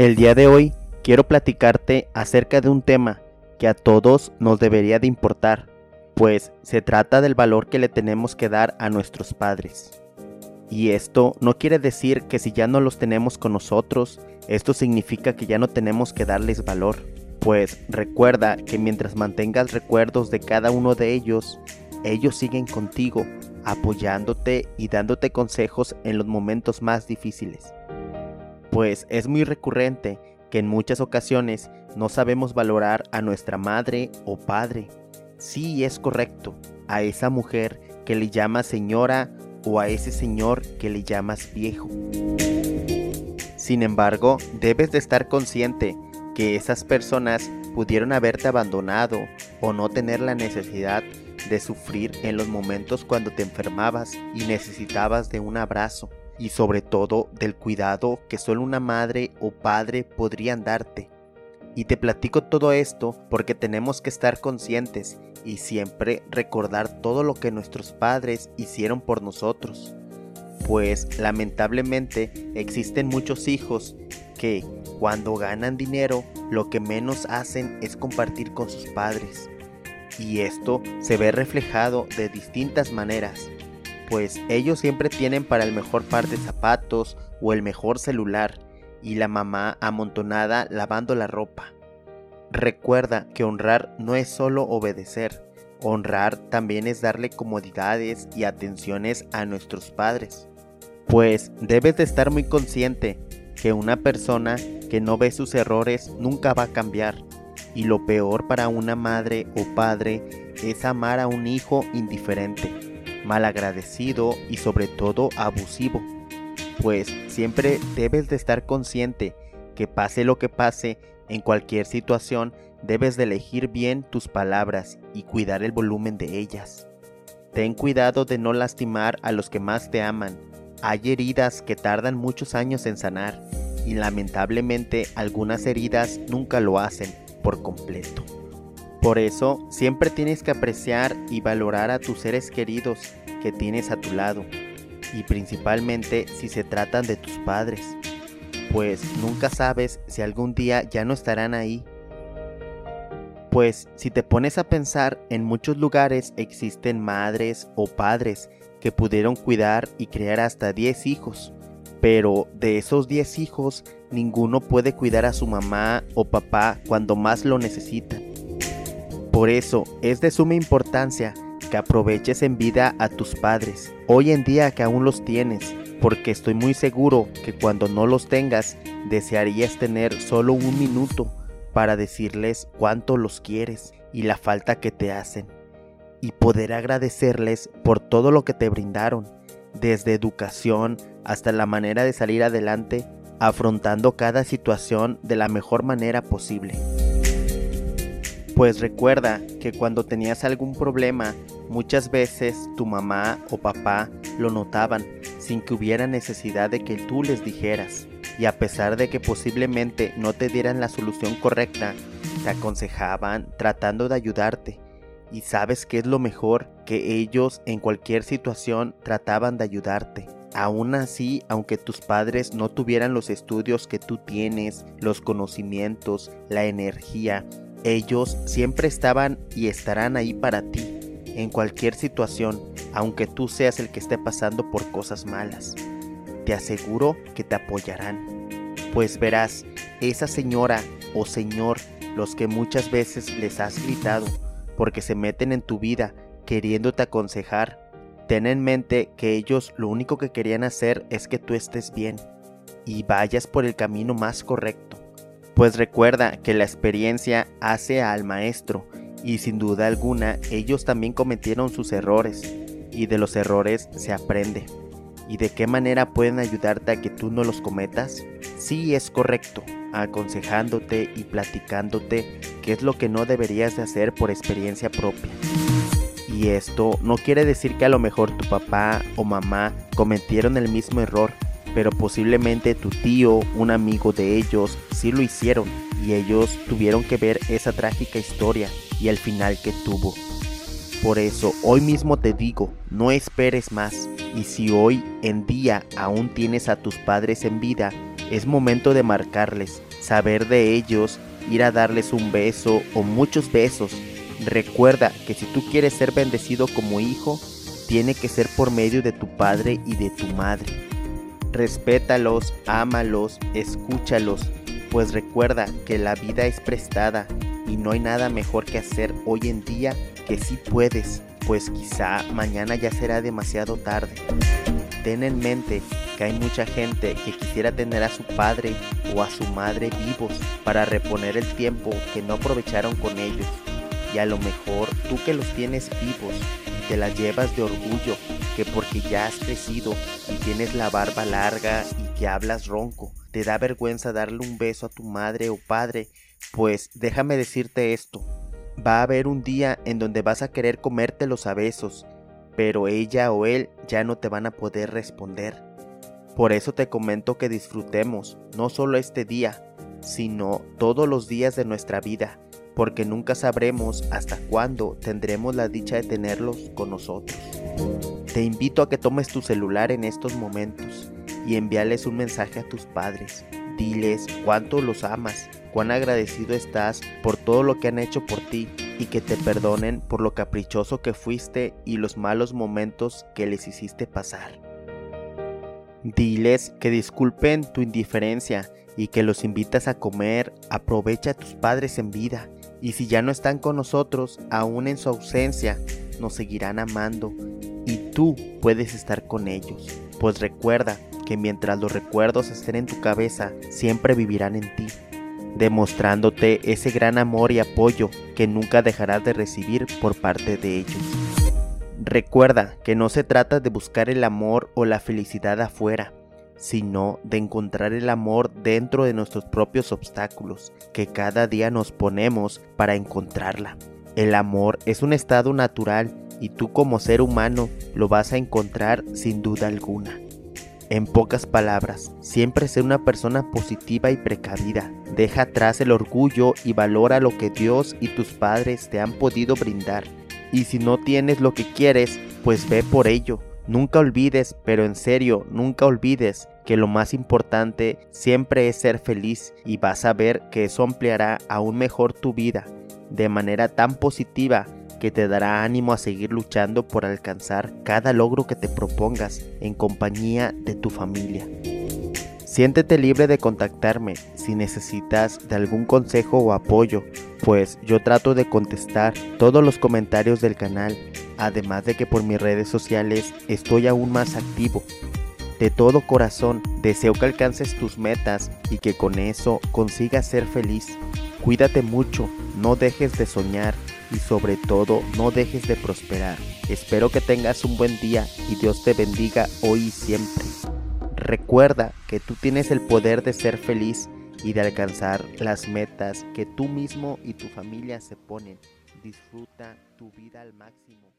El día de hoy quiero platicarte acerca de un tema que a todos nos debería de importar, pues se trata del valor que le tenemos que dar a nuestros padres. Y esto no quiere decir que si ya no los tenemos con nosotros, esto significa que ya no tenemos que darles valor, pues recuerda que mientras mantengas recuerdos de cada uno de ellos, ellos siguen contigo, apoyándote y dándote consejos en los momentos más difíciles. Pues es muy recurrente que en muchas ocasiones no sabemos valorar a nuestra madre o padre. Sí, es correcto, a esa mujer que le llamas señora o a ese señor que le llamas viejo. Sin embargo, debes de estar consciente que esas personas pudieron haberte abandonado o no tener la necesidad de sufrir en los momentos cuando te enfermabas y necesitabas de un abrazo y sobre todo del cuidado que solo una madre o padre podrían darte. Y te platico todo esto porque tenemos que estar conscientes y siempre recordar todo lo que nuestros padres hicieron por nosotros. Pues lamentablemente existen muchos hijos que cuando ganan dinero lo que menos hacen es compartir con sus padres. Y esto se ve reflejado de distintas maneras pues ellos siempre tienen para el mejor par de zapatos o el mejor celular y la mamá amontonada lavando la ropa. Recuerda que honrar no es solo obedecer, honrar también es darle comodidades y atenciones a nuestros padres. Pues debes de estar muy consciente que una persona que no ve sus errores nunca va a cambiar. Y lo peor para una madre o padre es amar a un hijo indiferente malagradecido y sobre todo abusivo, pues siempre debes de estar consciente que pase lo que pase, en cualquier situación debes de elegir bien tus palabras y cuidar el volumen de ellas. Ten cuidado de no lastimar a los que más te aman. Hay heridas que tardan muchos años en sanar y lamentablemente algunas heridas nunca lo hacen por completo. Por eso, siempre tienes que apreciar y valorar a tus seres queridos que tienes a tu lado, y principalmente si se tratan de tus padres, pues nunca sabes si algún día ya no estarán ahí. Pues si te pones a pensar, en muchos lugares existen madres o padres que pudieron cuidar y criar hasta 10 hijos, pero de esos 10 hijos ninguno puede cuidar a su mamá o papá cuando más lo necesitan. Por eso es de suma importancia que aproveches en vida a tus padres, hoy en día que aún los tienes, porque estoy muy seguro que cuando no los tengas, desearías tener solo un minuto para decirles cuánto los quieres y la falta que te hacen, y poder agradecerles por todo lo que te brindaron, desde educación hasta la manera de salir adelante, afrontando cada situación de la mejor manera posible. Pues recuerda que cuando tenías algún problema, muchas veces tu mamá o papá lo notaban sin que hubiera necesidad de que tú les dijeras. Y a pesar de que posiblemente no te dieran la solución correcta, te aconsejaban tratando de ayudarte. Y sabes que es lo mejor que ellos en cualquier situación trataban de ayudarte. Aún así, aunque tus padres no tuvieran los estudios que tú tienes, los conocimientos, la energía, ellos siempre estaban y estarán ahí para ti, en cualquier situación, aunque tú seas el que esté pasando por cosas malas. Te aseguro que te apoyarán. Pues verás, esa señora o señor, los que muchas veces les has gritado, porque se meten en tu vida queriéndote aconsejar, ten en mente que ellos lo único que querían hacer es que tú estés bien y vayas por el camino más correcto pues recuerda que la experiencia hace al maestro y sin duda alguna ellos también cometieron sus errores y de los errores se aprende. ¿Y de qué manera pueden ayudarte a que tú no los cometas? Sí es correcto, aconsejándote y platicándote qué es lo que no deberías de hacer por experiencia propia. Y esto no quiere decir que a lo mejor tu papá o mamá cometieron el mismo error, pero posiblemente tu tío, un amigo de ellos, sí lo hicieron y ellos tuvieron que ver esa trágica historia y el final que tuvo. Por eso hoy mismo te digo, no esperes más y si hoy en día aún tienes a tus padres en vida, es momento de marcarles saber de ellos, ir a darles un beso o muchos besos. Recuerda que si tú quieres ser bendecido como hijo, tiene que ser por medio de tu padre y de tu madre. Respétalos, ámalos, escúchalos, pues recuerda que la vida es prestada y no hay nada mejor que hacer hoy en día que si puedes, pues quizá mañana ya será demasiado tarde. Ten en mente que hay mucha gente que quisiera tener a su padre o a su madre vivos para reponer el tiempo que no aprovecharon con ellos. Y a lo mejor tú que los tienes vivos te la llevas de orgullo que porque ya has crecido y tienes la barba larga y que hablas ronco, te da vergüenza darle un beso a tu madre o padre, pues déjame decirte esto, va a haber un día en donde vas a querer comértelos a besos, pero ella o él ya no te van a poder responder. Por eso te comento que disfrutemos no solo este día, sino todos los días de nuestra vida, porque nunca sabremos hasta cuándo tendremos la dicha de tenerlos con nosotros. Te invito a que tomes tu celular en estos momentos y envíales un mensaje a tus padres. Diles cuánto los amas, cuán agradecido estás por todo lo que han hecho por ti y que te perdonen por lo caprichoso que fuiste y los malos momentos que les hiciste pasar. Diles que disculpen tu indiferencia y que los invitas a comer, aprovecha a tus padres en vida y si ya no están con nosotros, aún en su ausencia, nos seguirán amando y tú puedes estar con ellos. Pues recuerda que mientras los recuerdos estén en tu cabeza, siempre vivirán en ti, demostrándote ese gran amor y apoyo que nunca dejarás de recibir por parte de ellos. Recuerda que no se trata de buscar el amor o la felicidad afuera, sino de encontrar el amor dentro de nuestros propios obstáculos que cada día nos ponemos para encontrarla. El amor es un estado natural y tú como ser humano lo vas a encontrar sin duda alguna. En pocas palabras, siempre sé una persona positiva y precavida. Deja atrás el orgullo y valora lo que Dios y tus padres te han podido brindar. Y si no tienes lo que quieres, pues ve por ello. Nunca olvides, pero en serio, nunca olvides que lo más importante siempre es ser feliz y vas a ver que eso ampliará aún mejor tu vida de manera tan positiva que te dará ánimo a seguir luchando por alcanzar cada logro que te propongas en compañía de tu familia. Siéntete libre de contactarme si necesitas de algún consejo o apoyo, pues yo trato de contestar todos los comentarios del canal, además de que por mis redes sociales estoy aún más activo. De todo corazón deseo que alcances tus metas y que con eso consigas ser feliz. Cuídate mucho, no dejes de soñar y sobre todo no dejes de prosperar. Espero que tengas un buen día y Dios te bendiga hoy y siempre. Recuerda que tú tienes el poder de ser feliz y de alcanzar las metas que tú mismo y tu familia se ponen. Disfruta tu vida al máximo.